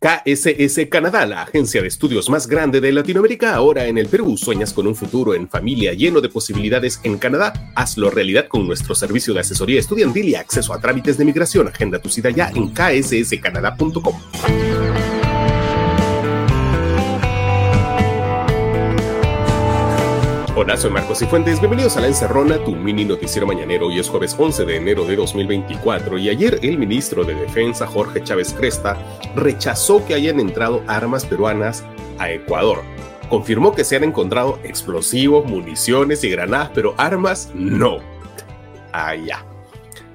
KSS Canadá, la agencia de estudios más grande de Latinoamérica, ahora en el Perú. ¿Sueñas con un futuro en familia lleno de posibilidades en Canadá? Hazlo realidad con nuestro servicio de asesoría estudiantil y acceso a trámites de migración. Agenda tu cita ya en ksscanadá.com. Hola, soy Marcos y Fuentes. Bienvenidos a La Encerrona, tu mini noticiero mañanero. Hoy es jueves 11 de enero de 2024 y ayer el ministro de Defensa, Jorge Chávez Cresta, rechazó que hayan entrado armas peruanas a Ecuador. Confirmó que se han encontrado explosivos, municiones y granadas, pero armas no. Allá.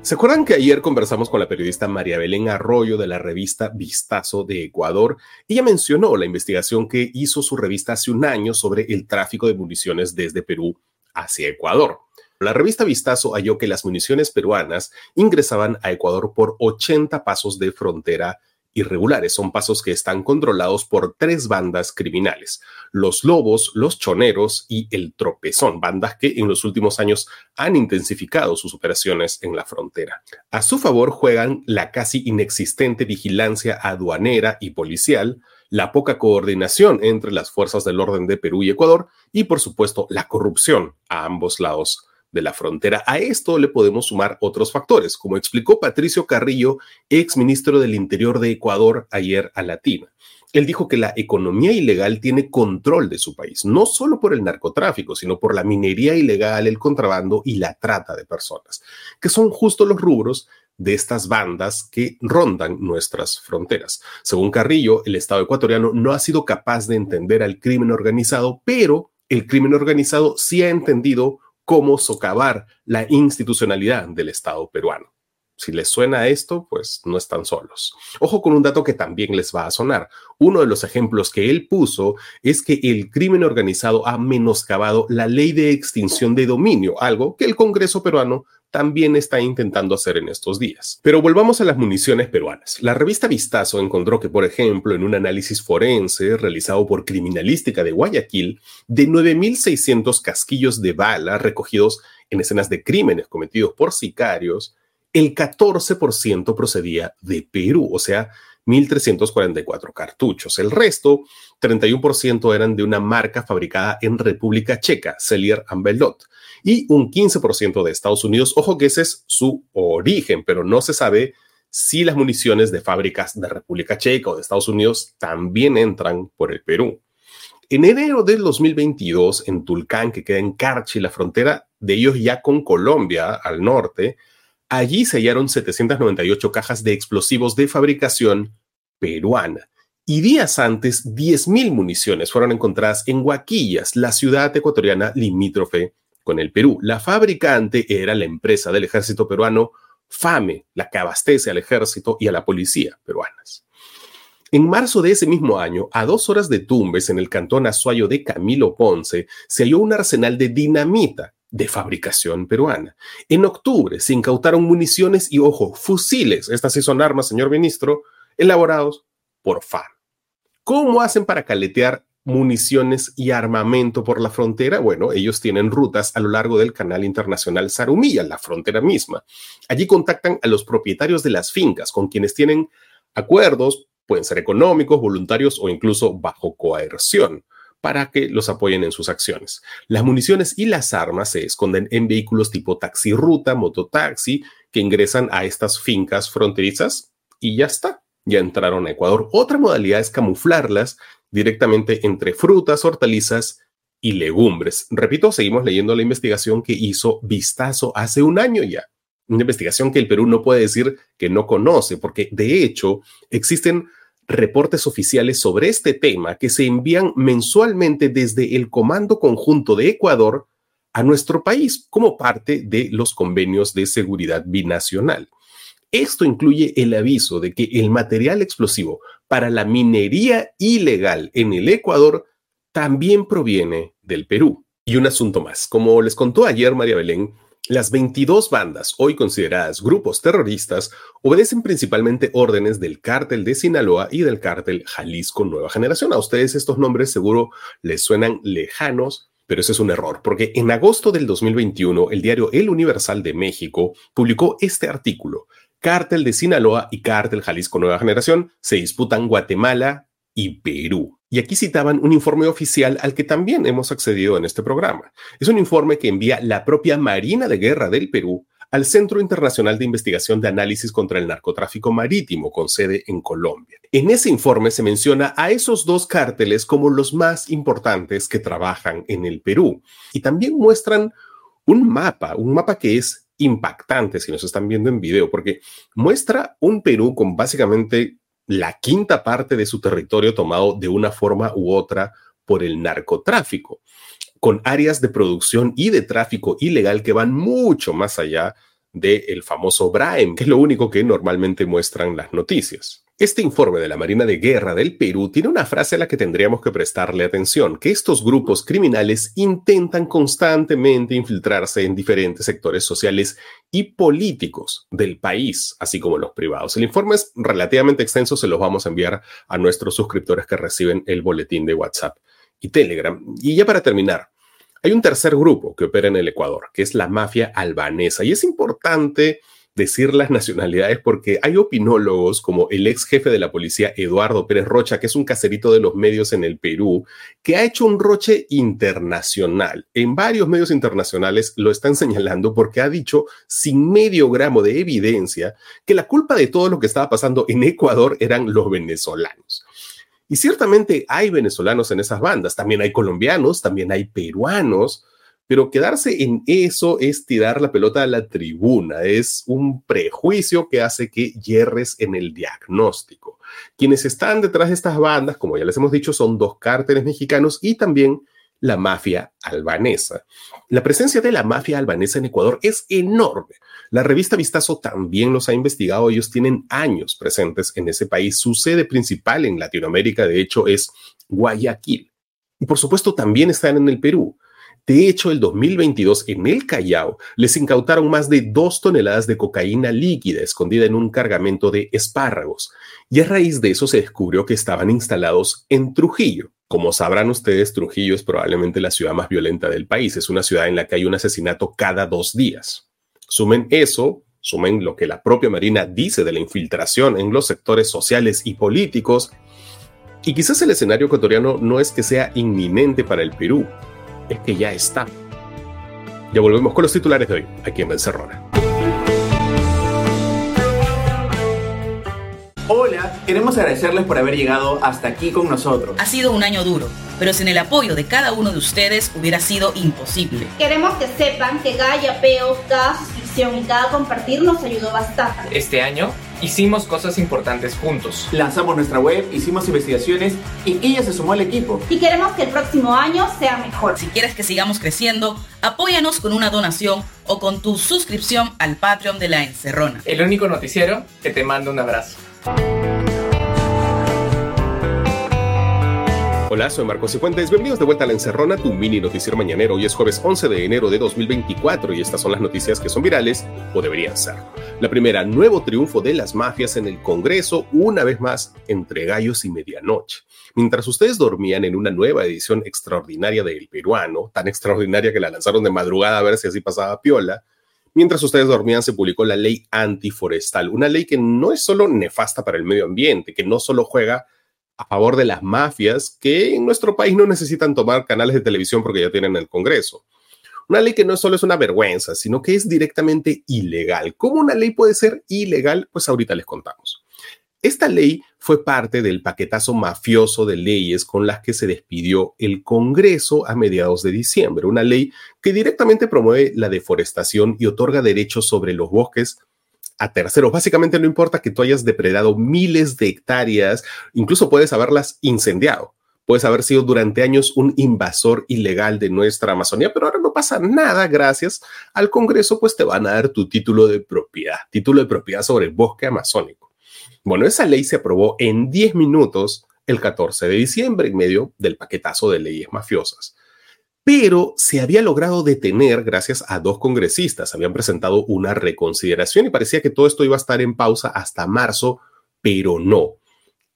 ¿Se acuerdan que ayer conversamos con la periodista María Belén Arroyo de la revista Vistazo de Ecuador? Ella mencionó la investigación que hizo su revista hace un año sobre el tráfico de municiones desde Perú hacia Ecuador. La revista Vistazo halló que las municiones peruanas ingresaban a Ecuador por 80 pasos de frontera irregulares. Son pasos que están controlados por tres bandas criminales, los Lobos, los Choneros y el Tropezón, bandas que en los últimos años han intensificado sus operaciones en la frontera. A su favor juegan la casi inexistente vigilancia aduanera y policial, la poca coordinación entre las fuerzas del orden de Perú y Ecuador y, por supuesto, la corrupción a ambos lados de la frontera. A esto le podemos sumar otros factores, como explicó Patricio Carrillo, ex ministro del Interior de Ecuador ayer a Latina. Él dijo que la economía ilegal tiene control de su país, no solo por el narcotráfico, sino por la minería ilegal, el contrabando y la trata de personas, que son justo los rubros de estas bandas que rondan nuestras fronteras. Según Carrillo, el Estado ecuatoriano no ha sido capaz de entender al crimen organizado, pero el crimen organizado sí ha entendido cómo socavar la institucionalidad del Estado peruano. Si les suena esto, pues no están solos. Ojo con un dato que también les va a sonar. Uno de los ejemplos que él puso es que el crimen organizado ha menoscabado la ley de extinción de dominio, algo que el Congreso peruano también está intentando hacer en estos días. Pero volvamos a las municiones peruanas. La revista Vistazo encontró que, por ejemplo, en un análisis forense realizado por Criminalística de Guayaquil, de 9.600 casquillos de bala recogidos en escenas de crímenes cometidos por sicarios, el 14% procedía de Perú, o sea, 1.344 cartuchos. El resto, 31% eran de una marca fabricada en República Checa, Cellier Belot, y un 15% de Estados Unidos. Ojo que ese es su origen, pero no se sabe si las municiones de fábricas de República Checa o de Estados Unidos también entran por el Perú. En enero del 2022, en Tulcán, que queda en Carchi, la frontera de ellos ya con Colombia al norte, Allí se hallaron 798 cajas de explosivos de fabricación peruana. Y días antes, 10.000 municiones fueron encontradas en Huaquillas, la ciudad ecuatoriana limítrofe con el Perú. La fabricante era la empresa del ejército peruano FAME, la que abastece al ejército y a la policía peruanas. En marzo de ese mismo año, a dos horas de Tumbes, en el cantón Azuayo de Camilo Ponce, se halló un arsenal de dinamita de fabricación peruana. En octubre se incautaron municiones y, ojo, fusiles, estas sí son armas, señor ministro, elaborados por FARC. ¿Cómo hacen para caletear municiones y armamento por la frontera? Bueno, ellos tienen rutas a lo largo del canal internacional Sarumilla, la frontera misma. Allí contactan a los propietarios de las fincas con quienes tienen acuerdos, pueden ser económicos, voluntarios o incluso bajo coerción para que los apoyen en sus acciones. Las municiones y las armas se esconden en vehículos tipo taxi ruta, mototaxi, que ingresan a estas fincas fronterizas y ya está, ya entraron a Ecuador. Otra modalidad es camuflarlas directamente entre frutas, hortalizas y legumbres. Repito, seguimos leyendo la investigación que hizo Vistazo hace un año ya. Una investigación que el Perú no puede decir que no conoce, porque de hecho existen reportes oficiales sobre este tema que se envían mensualmente desde el Comando Conjunto de Ecuador a nuestro país como parte de los convenios de seguridad binacional. Esto incluye el aviso de que el material explosivo para la minería ilegal en el Ecuador también proviene del Perú. Y un asunto más, como les contó ayer María Belén, las 22 bandas, hoy consideradas grupos terroristas, obedecen principalmente órdenes del cártel de Sinaloa y del cártel Jalisco Nueva Generación. A ustedes estos nombres seguro les suenan lejanos, pero ese es un error, porque en agosto del 2021 el diario El Universal de México publicó este artículo Cártel de Sinaloa y Cártel Jalisco Nueva Generación se disputan Guatemala y Perú. Y aquí citaban un informe oficial al que también hemos accedido en este programa. Es un informe que envía la propia Marina de Guerra del Perú al Centro Internacional de Investigación de Análisis contra el Narcotráfico Marítimo, con sede en Colombia. En ese informe se menciona a esos dos cárteles como los más importantes que trabajan en el Perú. Y también muestran un mapa, un mapa que es impactante si nos están viendo en video, porque muestra un Perú con básicamente la quinta parte de su territorio tomado de una forma u otra por el narcotráfico, con áreas de producción y de tráfico ilegal que van mucho más allá del famoso Braem, que es lo único que normalmente muestran las noticias. Este informe de la Marina de Guerra del Perú tiene una frase a la que tendríamos que prestarle atención, que estos grupos criminales intentan constantemente infiltrarse en diferentes sectores sociales y políticos del país, así como los privados. El informe es relativamente extenso, se los vamos a enviar a nuestros suscriptores que reciben el boletín de WhatsApp y Telegram. Y ya para terminar, hay un tercer grupo que opera en el Ecuador, que es la mafia albanesa, y es importante decir las nacionalidades porque hay opinólogos como el ex jefe de la policía Eduardo Pérez Rocha, que es un caserito de los medios en el Perú, que ha hecho un roche internacional. En varios medios internacionales lo están señalando porque ha dicho sin medio gramo de evidencia que la culpa de todo lo que estaba pasando en Ecuador eran los venezolanos. Y ciertamente hay venezolanos en esas bandas, también hay colombianos, también hay peruanos, pero quedarse en eso es tirar la pelota a la tribuna, es un prejuicio que hace que hierres en el diagnóstico. Quienes están detrás de estas bandas, como ya les hemos dicho, son dos cárteles mexicanos y también la mafia albanesa. La presencia de la mafia albanesa en Ecuador es enorme. La revista Vistazo también los ha investigado. Ellos tienen años presentes en ese país. Su sede principal en Latinoamérica, de hecho, es Guayaquil. Y por supuesto, también están en el Perú. De hecho, el 2022 en el Callao les incautaron más de dos toneladas de cocaína líquida escondida en un cargamento de espárragos. Y a raíz de eso se descubrió que estaban instalados en Trujillo. Como sabrán ustedes, Trujillo es probablemente la ciudad más violenta del país. Es una ciudad en la que hay un asesinato cada dos días. Sumen eso, sumen lo que la propia Marina dice de la infiltración en los sectores sociales y políticos. Y quizás el escenario ecuatoriano no es que sea inminente para el Perú, es que ya está. Ya volvemos con los titulares de hoy, aquí en Encerrona. Hola, queremos agradecerles por haber llegado hasta aquí con nosotros. Ha sido un año duro, pero sin el apoyo de cada uno de ustedes hubiera sido imposible. Queremos que sepan que cada yapeo, cada suscripción y cada compartir nos ayudó bastante. Este año hicimos cosas importantes juntos. Lanzamos nuestra web, hicimos investigaciones y ella se sumó al equipo. Y queremos que el próximo año sea mejor. Si quieres que sigamos creciendo, apóyanos con una donación o con tu suscripción al Patreon de la Encerrona. El único noticiero que te manda un abrazo. Hola, soy Marcos Cifuentes. Bienvenidos de vuelta a La Encerrona, tu mini noticiero mañanero. Hoy es jueves 11 de enero de 2024 y estas son las noticias que son virales o deberían ser. La primera, nuevo triunfo de las mafias en el Congreso, una vez más entre gallos y medianoche. Mientras ustedes dormían en una nueva edición extraordinaria del peruano, tan extraordinaria que la lanzaron de madrugada a ver si así pasaba piola, Mientras ustedes dormían, se publicó la ley antiforestal, una ley que no es solo nefasta para el medio ambiente, que no solo juega a favor de las mafias que en nuestro país no necesitan tomar canales de televisión porque ya tienen el Congreso. Una ley que no solo es una vergüenza, sino que es directamente ilegal. ¿Cómo una ley puede ser ilegal? Pues ahorita les contamos. Esta ley fue parte del paquetazo mafioso de leyes con las que se despidió el Congreso a mediados de diciembre, una ley que directamente promueve la deforestación y otorga derechos sobre los bosques a terceros. Básicamente no importa que tú hayas depredado miles de hectáreas, incluso puedes haberlas incendiado. Puedes haber sido durante años un invasor ilegal de nuestra Amazonía, pero ahora no pasa nada gracias al Congreso, pues te van a dar tu título de propiedad, título de propiedad sobre el bosque amazónico. Bueno, esa ley se aprobó en 10 minutos el 14 de diciembre en medio del paquetazo de leyes mafiosas pero se había logrado detener gracias a dos congresistas. Habían presentado una reconsideración y parecía que todo esto iba a estar en pausa hasta marzo, pero no.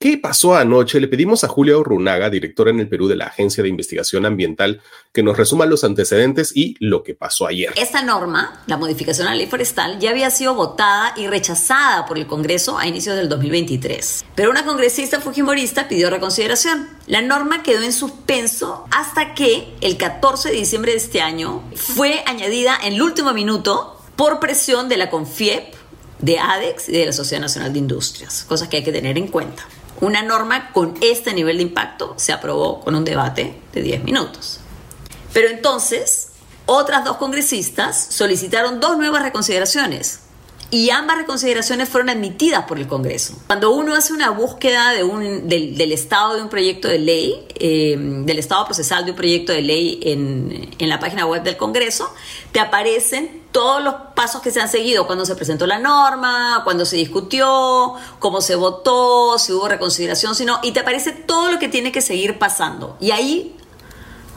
¿Qué pasó anoche? Le pedimos a Julia Urrunaga, directora en el Perú de la Agencia de Investigación Ambiental, que nos resuma los antecedentes y lo que pasó ayer. Esta norma, la modificación a la ley forestal, ya había sido votada y rechazada por el Congreso a inicios del 2023. Pero una congresista fujimorista pidió reconsideración. La norma quedó en suspenso hasta que el 14 de diciembre de este año fue añadida en el último minuto por presión de la CONFIEP, de ADEX y de la Sociedad Nacional de Industrias, cosas que hay que tener en cuenta. Una norma con este nivel de impacto se aprobó con un debate de 10 minutos. Pero entonces, otras dos congresistas solicitaron dos nuevas reconsideraciones y ambas reconsideraciones fueron admitidas por el Congreso. Cuando uno hace una búsqueda del, estado de un proyecto de ley, eh, del estado procesal de un proyecto de ley en, en la página web del Congreso, te aparecen todos los pasos que se han seguido, cuando se presentó la norma, cuando se discutió, cómo se votó, si hubo reconsideración, si no, y te aparece todo lo que tiene que seguir pasando. Y ahí,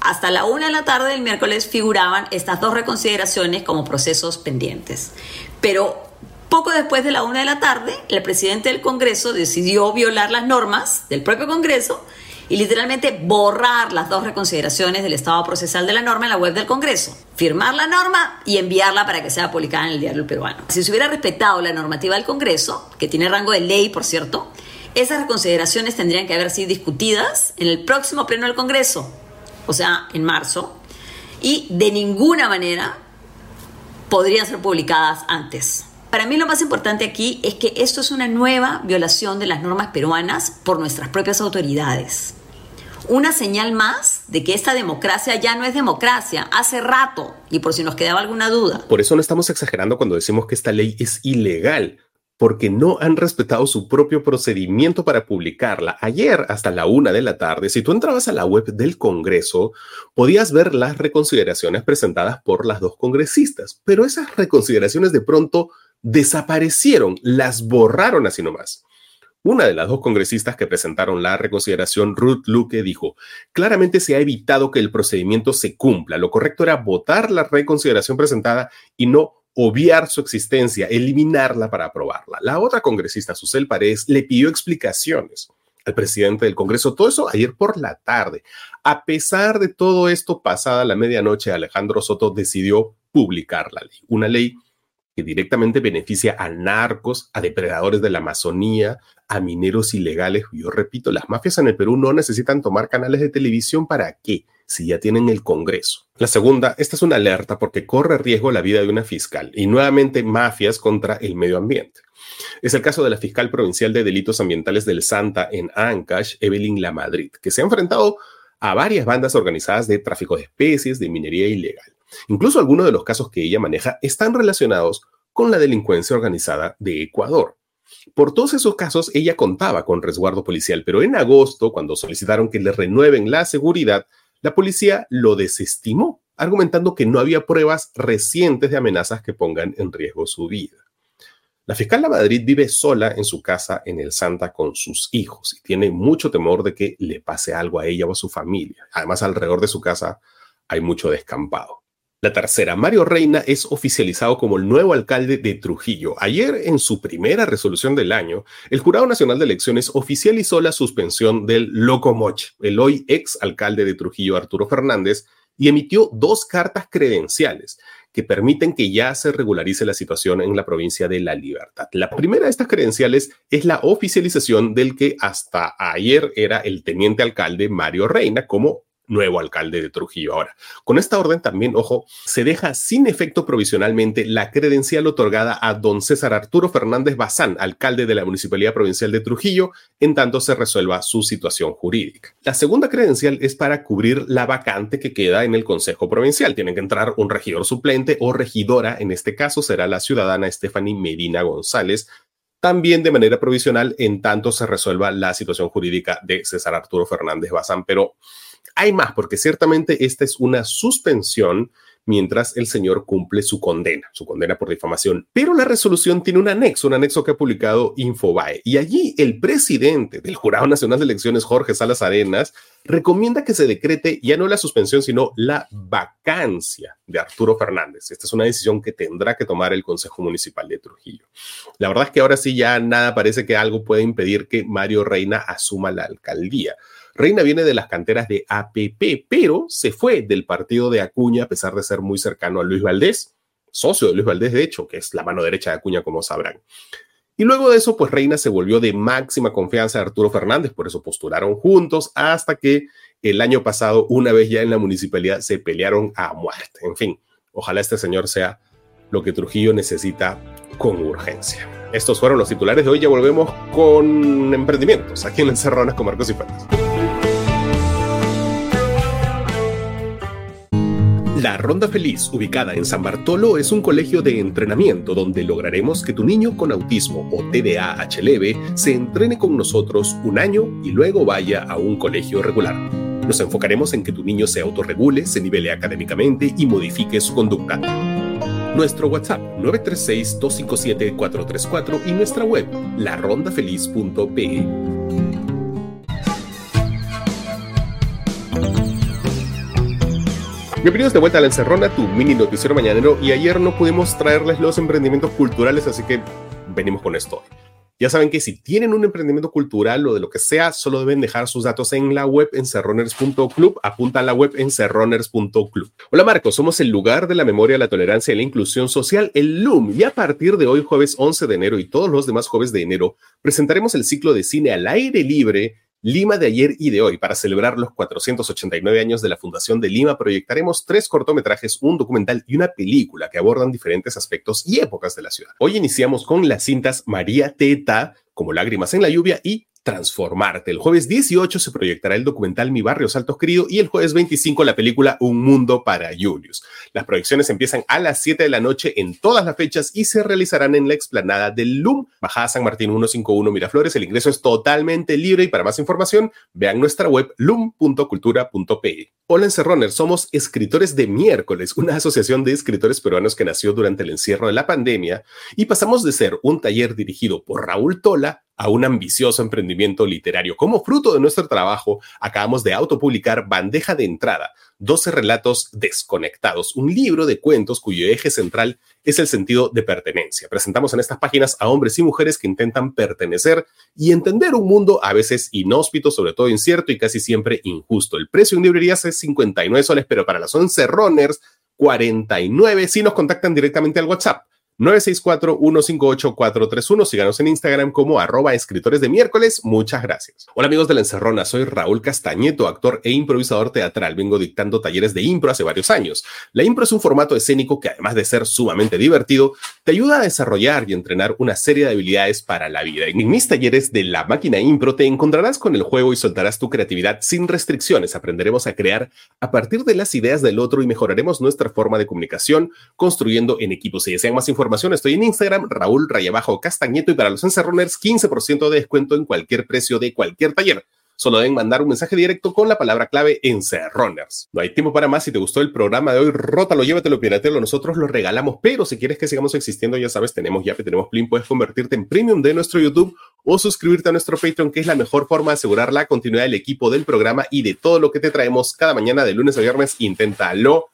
hasta la una de la tarde del miércoles, figuraban estas dos reconsideraciones como procesos pendientes. Pero poco después de la una de la tarde, el presidente del Congreso decidió violar las normas del propio Congreso y literalmente borrar las dos reconsideraciones del estado procesal de la norma en la web del Congreso, firmar la norma y enviarla para que sea publicada en el diario peruano. Si se hubiera respetado la normativa del Congreso, que tiene rango de ley, por cierto, esas reconsideraciones tendrían que haber sido discutidas en el próximo pleno del Congreso, o sea, en marzo, y de ninguna manera podrían ser publicadas antes. Para mí lo más importante aquí es que esto es una nueva violación de las normas peruanas por nuestras propias autoridades. Una señal más de que esta democracia ya no es democracia hace rato y por si nos quedaba alguna duda. Por eso no estamos exagerando cuando decimos que esta ley es ilegal porque no han respetado su propio procedimiento para publicarla. Ayer, hasta la una de la tarde, si tú entrabas a la web del Congreso, podías ver las reconsideraciones presentadas por las dos congresistas, pero esas reconsideraciones de pronto desaparecieron, las borraron así nomás. Una de las dos congresistas que presentaron la reconsideración, Ruth Luque, dijo, claramente se ha evitado que el procedimiento se cumpla. Lo correcto era votar la reconsideración presentada y no obviar su existencia, eliminarla para aprobarla. La otra congresista, Susel Paredes, le pidió explicaciones al presidente del Congreso. Todo eso ayer por la tarde. A pesar de todo esto, pasada la medianoche, Alejandro Soto decidió publicar la ley, una ley que directamente beneficia a narcos, a depredadores de la Amazonía, a mineros ilegales. Yo repito, las mafias en el Perú no necesitan tomar canales de televisión para qué, si ya tienen el Congreso. La segunda, esta es una alerta porque corre riesgo la vida de una fiscal y nuevamente mafias contra el medio ambiente. Es el caso de la fiscal provincial de delitos ambientales del Santa en Ancash, Evelyn La Madrid, que se ha enfrentado a varias bandas organizadas de tráfico de especies, de minería ilegal. Incluso algunos de los casos que ella maneja están relacionados con la delincuencia organizada de Ecuador. Por todos esos casos, ella contaba con resguardo policial, pero en agosto, cuando solicitaron que le renueven la seguridad, la policía lo desestimó, argumentando que no había pruebas recientes de amenazas que pongan en riesgo su vida. La fiscal de Madrid vive sola en su casa en el Santa con sus hijos y tiene mucho temor de que le pase algo a ella o a su familia. Además, alrededor de su casa hay mucho descampado. La tercera, Mario Reina es oficializado como el nuevo alcalde de Trujillo. Ayer, en su primera resolución del año, el Jurado Nacional de Elecciones oficializó la suspensión del Locomoch, el hoy ex alcalde de Trujillo, Arturo Fernández, y emitió dos cartas credenciales que permiten que ya se regularice la situación en la provincia de La Libertad. La primera de estas credenciales es la oficialización del que hasta ayer era el teniente alcalde Mario Reina como nuevo alcalde de Trujillo. Ahora, con esta orden también, ojo, se deja sin efecto provisionalmente la credencial otorgada a don César Arturo Fernández Bazán, alcalde de la Municipalidad Provincial de Trujillo, en tanto se resuelva su situación jurídica. La segunda credencial es para cubrir la vacante que queda en el Consejo Provincial. Tienen que entrar un regidor suplente o regidora, en este caso será la ciudadana Stephanie Medina González, también de manera provisional en tanto se resuelva la situación jurídica de César Arturo Fernández Bazán. Pero hay más, porque ciertamente esta es una suspensión mientras el señor cumple su condena, su condena por difamación. Pero la resolución tiene un anexo, un anexo que ha publicado Infobae. Y allí el presidente del Jurado Nacional de Elecciones, Jorge Salas Arenas, recomienda que se decrete ya no la suspensión, sino la vacancia de Arturo Fernández. Esta es una decisión que tendrá que tomar el Consejo Municipal de Trujillo. La verdad es que ahora sí ya nada parece que algo pueda impedir que Mario Reina asuma la alcaldía. Reina viene de las canteras de APP, pero se fue del partido de Acuña a pesar de ser muy cercano a Luis Valdés, socio de Luis Valdés, de hecho, que es la mano derecha de Acuña, como sabrán. Y luego de eso, pues Reina se volvió de máxima confianza de Arturo Fernández, por eso postularon juntos hasta que el año pasado, una vez ya en la municipalidad, se pelearon a muerte. En fin, ojalá este señor sea lo que Trujillo necesita con urgencia. Estos fueron los titulares de hoy. Ya volvemos con emprendimientos aquí en Encerronas con Marcos y Fuentes. La Ronda Feliz, ubicada en San Bartolo, es un colegio de entrenamiento donde lograremos que tu niño con autismo o TDAH leve se entrene con nosotros un año y luego vaya a un colegio regular. Nos enfocaremos en que tu niño se autorregule, se nivele académicamente y modifique su conducta. Nuestro WhatsApp 936-257-434 y nuestra web larondafeliz.pe. Bienvenidos de vuelta a La Encerrona, tu mini noticiero mañanero. Y ayer no pudimos traerles los emprendimientos culturales, así que venimos con esto. Ya saben que si tienen un emprendimiento cultural o de lo que sea, solo deben dejar sus datos en la web en cerroners.club. Apunta a la web en cerroners.club. Hola Marcos, somos el lugar de la memoria, la tolerancia y la inclusión social, el LUM. Y a partir de hoy, jueves 11 de enero y todos los demás jueves de enero, presentaremos el ciclo de cine al aire libre Lima de ayer y de hoy. Para celebrar los 489 años de la Fundación de Lima, proyectaremos tres cortometrajes, un documental y una película que abordan diferentes aspectos y épocas de la ciudad. Hoy iniciamos con las cintas María Teta, como Lágrimas en la Lluvia y transformarte. El jueves 18 se proyectará el documental Mi Barrio Saltos Querido y el jueves 25 la película Un Mundo para Julius. Las proyecciones empiezan a las 7 de la noche en todas las fechas y se realizarán en la explanada del LUM, Bajada San Martín 151 Miraflores. El ingreso es totalmente libre y para más información vean nuestra web lum.cultura.pe. Hola Encerroner, somos escritores de miércoles, una asociación de escritores peruanos que nació durante el encierro de la pandemia y pasamos de ser un taller dirigido por Raúl Tola a un ambicioso emprendimiento literario. Como fruto de nuestro trabajo, acabamos de autopublicar Bandeja de Entrada, 12 relatos desconectados, un libro de cuentos cuyo eje central es el sentido de pertenencia. Presentamos en estas páginas a hombres y mujeres que intentan pertenecer y entender un mundo a veces inhóspito, sobre todo incierto y casi siempre injusto. El precio en librerías es 59 soles, pero para las 11 runners, 49 si nos contactan directamente al WhatsApp 964-158-431. Síganos en Instagram como arroba escritores de miércoles. Muchas gracias. Hola amigos de la Encerrona, soy Raúl Castañeto, actor e improvisador teatral. Vengo dictando talleres de impro hace varios años. La impro es un formato escénico que además de ser sumamente divertido, te ayuda a desarrollar y entrenar una serie de habilidades para la vida. En mis talleres de la máquina impro te encontrarás con el juego y soltarás tu creatividad sin restricciones. Aprenderemos a crear a partir de las ideas del otro y mejoraremos nuestra forma de comunicación construyendo en equipos. Si desean más información, estoy en Instagram, Raúl Rayabajo Castañeto, y para los encerroners, 15% de descuento en cualquier precio de cualquier taller. Solo deben mandar un mensaje directo con la palabra clave encerroners. No hay tiempo para más. Si te gustó el programa de hoy, rótalo, llévatelo, piratelo. Nosotros lo regalamos. Pero si quieres que sigamos existiendo, ya sabes, tenemos ya tenemos Plin. Puedes convertirte en premium de nuestro YouTube o suscribirte a nuestro Patreon, que es la mejor forma de asegurar la continuidad del equipo del programa y de todo lo que te traemos cada mañana de lunes a viernes. Inténtalo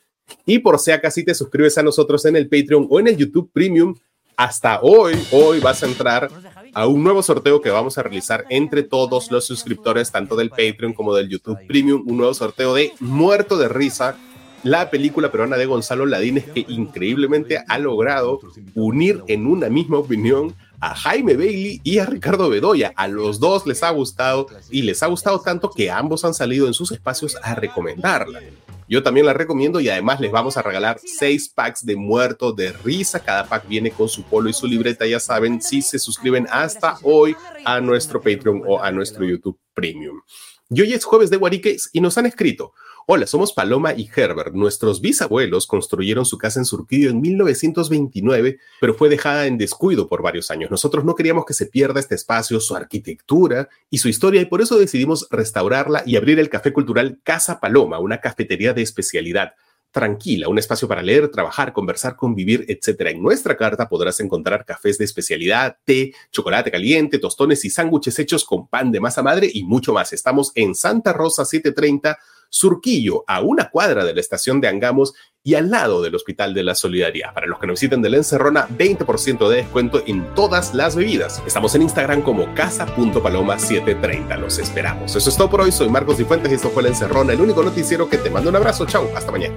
y por si acaso te suscribes a nosotros en el Patreon o en el YouTube Premium, hasta hoy, hoy vas a entrar a un nuevo sorteo que vamos a realizar entre todos los suscriptores, tanto del Patreon como del YouTube Premium, un nuevo sorteo de Muerto de Risa, la película peruana de Gonzalo Ladines que increíblemente ha logrado unir en una misma opinión a Jaime Bailey y a Ricardo Bedoya. A los dos les ha gustado y les ha gustado tanto que ambos han salido en sus espacios a recomendarla. Yo también la recomiendo y además les vamos a regalar seis packs de muerto de risa. Cada pack viene con su polo y su libreta, ya saben, si se suscriben hasta hoy a nuestro Patreon o a nuestro YouTube Premium. Y hoy es jueves de Guariques y nos han escrito. Hola, somos Paloma y Herbert. Nuestros bisabuelos construyeron su casa en Surquillo en 1929, pero fue dejada en descuido por varios años. Nosotros no queríamos que se pierda este espacio, su arquitectura y su historia, y por eso decidimos restaurarla y abrir el café cultural Casa Paloma, una cafetería de especialidad tranquila, un espacio para leer, trabajar, conversar, convivir, etc. En nuestra carta podrás encontrar cafés de especialidad, té, chocolate caliente, tostones y sándwiches hechos con pan de masa madre y mucho más. Estamos en Santa Rosa 730 Surquillo, a una cuadra de la estación de Angamos y al lado del Hospital de la Solidaridad. Para los que nos visiten de la Encerrona, 20% de descuento en todas las bebidas. Estamos en Instagram como casa.paloma730. Los esperamos. Eso es todo por hoy. Soy Marcos Cifuentes y esto fue la Encerrona, el único noticiero que te manda un abrazo. Chao, hasta mañana.